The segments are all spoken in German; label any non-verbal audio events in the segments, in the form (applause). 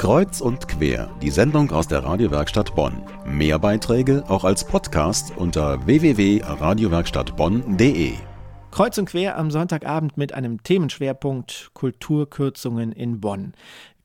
Kreuz und quer, die Sendung aus der Radiowerkstatt Bonn. Mehr Beiträge auch als Podcast unter www.radiowerkstattbonn.de. Kreuz und quer am Sonntagabend mit einem Themenschwerpunkt Kulturkürzungen in Bonn.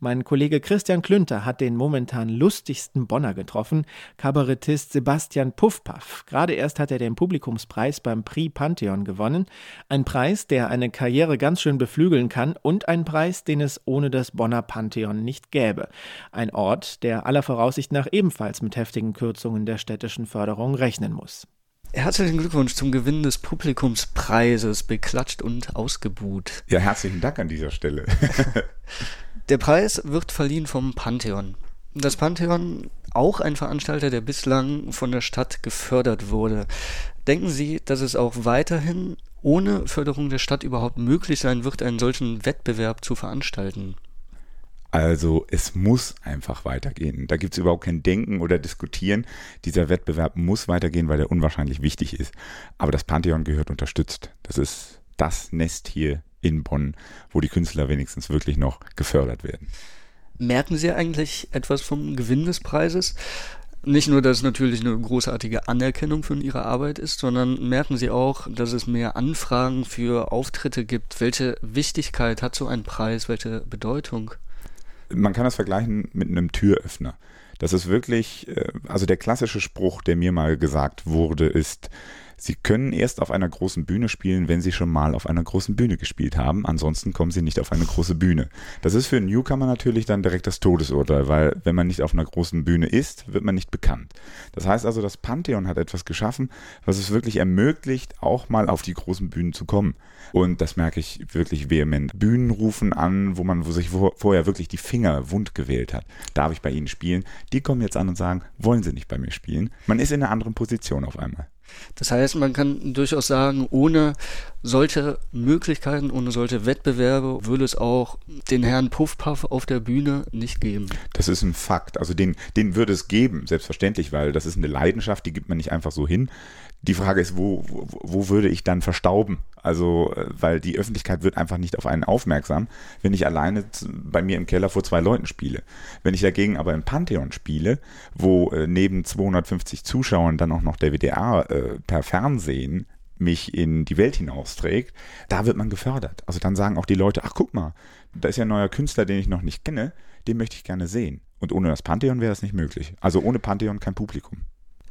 Mein Kollege Christian Klünter hat den momentan lustigsten Bonner getroffen, Kabarettist Sebastian Puffpaff. Gerade erst hat er den Publikumspreis beim Prix Pantheon gewonnen. Ein Preis, der eine Karriere ganz schön beflügeln kann und ein Preis, den es ohne das Bonner Pantheon nicht gäbe. Ein Ort, der aller Voraussicht nach ebenfalls mit heftigen Kürzungen der städtischen Förderung rechnen muss. Herzlichen Glückwunsch zum Gewinn des Publikumspreises, beklatscht und ausgebuht. Ja, herzlichen Dank an dieser Stelle. (laughs) Der Preis wird verliehen vom Pantheon. Das Pantheon, auch ein Veranstalter, der bislang von der Stadt gefördert wurde. Denken Sie, dass es auch weiterhin ohne Förderung der Stadt überhaupt möglich sein wird, einen solchen Wettbewerb zu veranstalten? Also es muss einfach weitergehen. Da gibt es überhaupt kein Denken oder Diskutieren. Dieser Wettbewerb muss weitergehen, weil er unwahrscheinlich wichtig ist. Aber das Pantheon gehört unterstützt. Das ist das Nest hier in Bonn, wo die Künstler wenigstens wirklich noch gefördert werden. Merken Sie eigentlich etwas vom Gewinn des Preises? Nicht nur, dass es natürlich eine großartige Anerkennung für Ihre Arbeit ist, sondern merken Sie auch, dass es mehr Anfragen für Auftritte gibt. Welche Wichtigkeit hat so ein Preis? Welche Bedeutung? Man kann das vergleichen mit einem Türöffner. Das ist wirklich, äh, also der klassische Spruch, der mir mal gesagt wurde, ist, Sie können erst auf einer großen Bühne spielen, wenn Sie schon mal auf einer großen Bühne gespielt haben. Ansonsten kommen Sie nicht auf eine große Bühne. Das ist für einen Newcomer natürlich dann direkt das Todesurteil, weil wenn man nicht auf einer großen Bühne ist, wird man nicht bekannt. Das heißt also, das Pantheon hat etwas geschaffen, was es wirklich ermöglicht, auch mal auf die großen Bühnen zu kommen. Und das merke ich wirklich vehement. Bühnen rufen an, wo man wo sich vorher wirklich die Finger wund gewählt hat. Darf ich bei Ihnen spielen? Die kommen jetzt an und sagen, wollen Sie nicht bei mir spielen? Man ist in einer anderen Position auf einmal. Das heißt, man kann durchaus sagen, ohne solche Möglichkeiten, ohne solche Wettbewerbe würde es auch den Herrn Puffpuff auf der Bühne nicht geben. Das ist ein Fakt. Also den, den würde es geben, selbstverständlich, weil das ist eine Leidenschaft, die gibt man nicht einfach so hin. Die Frage ist, wo, wo, wo würde ich dann verstauben? Also, äh, weil die Öffentlichkeit wird einfach nicht auf einen aufmerksam, wenn ich alleine bei mir im Keller vor zwei Leuten spiele. Wenn ich dagegen aber im Pantheon spiele, wo äh, neben 250 Zuschauern dann auch noch der WDR äh, per Fernsehen mich in die Welt hinausträgt, da wird man gefördert. Also dann sagen auch die Leute, ach guck mal, da ist ja ein neuer Künstler, den ich noch nicht kenne, den möchte ich gerne sehen. Und ohne das Pantheon wäre das nicht möglich. Also ohne Pantheon kein Publikum.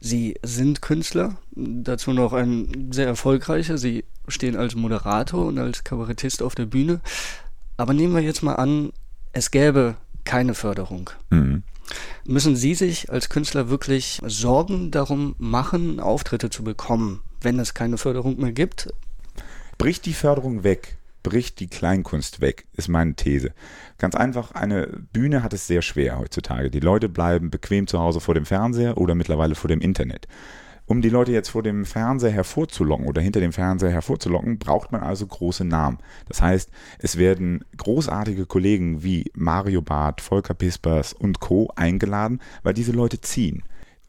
Sie sind Künstler, dazu noch ein sehr erfolgreicher. Sie stehen als Moderator und als Kabarettist auf der Bühne. Aber nehmen wir jetzt mal an, es gäbe keine Förderung. Mhm. Müssen Sie sich als Künstler wirklich Sorgen darum machen, Auftritte zu bekommen, wenn es keine Förderung mehr gibt? Bricht die Förderung weg, bricht die Kleinkunst weg, ist meine These. Ganz einfach, eine Bühne hat es sehr schwer heutzutage. Die Leute bleiben bequem zu Hause vor dem Fernseher oder mittlerweile vor dem Internet. Um die Leute jetzt vor dem Fernseher hervorzulocken oder hinter dem Fernseher hervorzulocken, braucht man also große Namen. Das heißt, es werden großartige Kollegen wie Mario Barth, Volker Pispers und Co. eingeladen, weil diese Leute ziehen.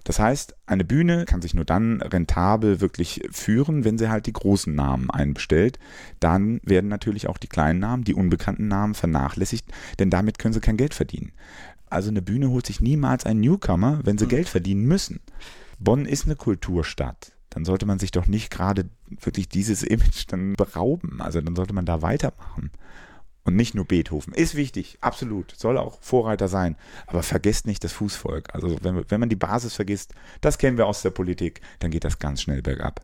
Das heißt, eine Bühne kann sich nur dann rentabel wirklich führen, wenn sie halt die großen Namen einbestellt. Dann werden natürlich auch die kleinen Namen, die unbekannten Namen vernachlässigt, denn damit können sie kein Geld verdienen. Also eine Bühne holt sich niemals einen Newcomer, wenn sie mhm. Geld verdienen müssen. Bonn ist eine Kulturstadt. Dann sollte man sich doch nicht gerade wirklich dieses Image dann berauben. Also dann sollte man da weitermachen. Und nicht nur Beethoven. Ist wichtig, absolut. Soll auch Vorreiter sein. Aber vergesst nicht das Fußvolk. Also wenn, wenn man die Basis vergisst, das kennen wir aus der Politik, dann geht das ganz schnell bergab.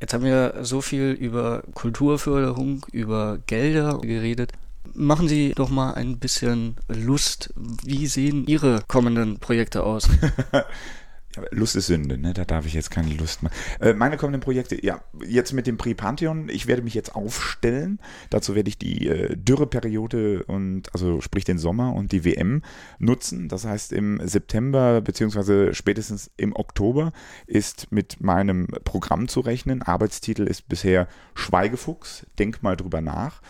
Jetzt haben wir so viel über Kulturförderung, über Gelder geredet. Machen Sie doch mal ein bisschen Lust. Wie sehen Ihre kommenden Projekte aus? (laughs) Lust ist Sünde, ne? da darf ich jetzt keine Lust mehr. Äh, meine kommenden Projekte, ja, jetzt mit dem Prix Pantheon, ich werde mich jetzt aufstellen. Dazu werde ich die äh, Dürreperiode und, also sprich den Sommer und die WM nutzen. Das heißt, im September beziehungsweise spätestens im Oktober ist mit meinem Programm zu rechnen. Arbeitstitel ist bisher Schweigefuchs, denk mal drüber nach.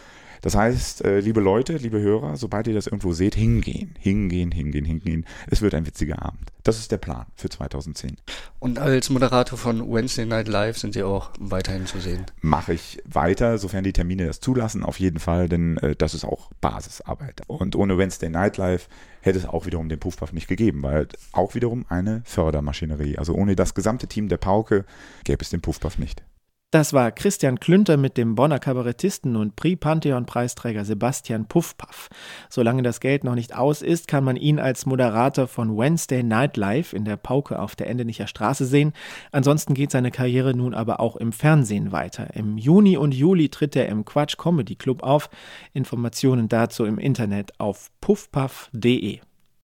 Das heißt, äh, liebe Leute, liebe Hörer, sobald ihr das irgendwo seht, hingehen, hingehen, hingehen, hingehen. Es wird ein witziger Abend. Das ist der Plan für 2010. Und als Moderator von Wednesday Night Live sind Sie auch weiterhin zu sehen? Mache ich weiter, sofern die Termine das zulassen, auf jeden Fall, denn äh, das ist auch Basisarbeit. Und ohne Wednesday Night Live hätte es auch wiederum den Puffpuff nicht gegeben, weil auch wiederum eine Fördermaschinerie. Also ohne das gesamte Team der Pauke gäbe es den Puffpuff nicht. Das war Christian Klünter mit dem Bonner Kabarettisten und Prix-Pantheon-Preisträger Sebastian Puffpaff. Solange das Geld noch nicht aus ist, kann man ihn als Moderator von Wednesday Night Live in der Pauke auf der Endenicher Straße sehen. Ansonsten geht seine Karriere nun aber auch im Fernsehen weiter. Im Juni und Juli tritt er im Quatsch Comedy Club auf. Informationen dazu im Internet auf puffpuff.de.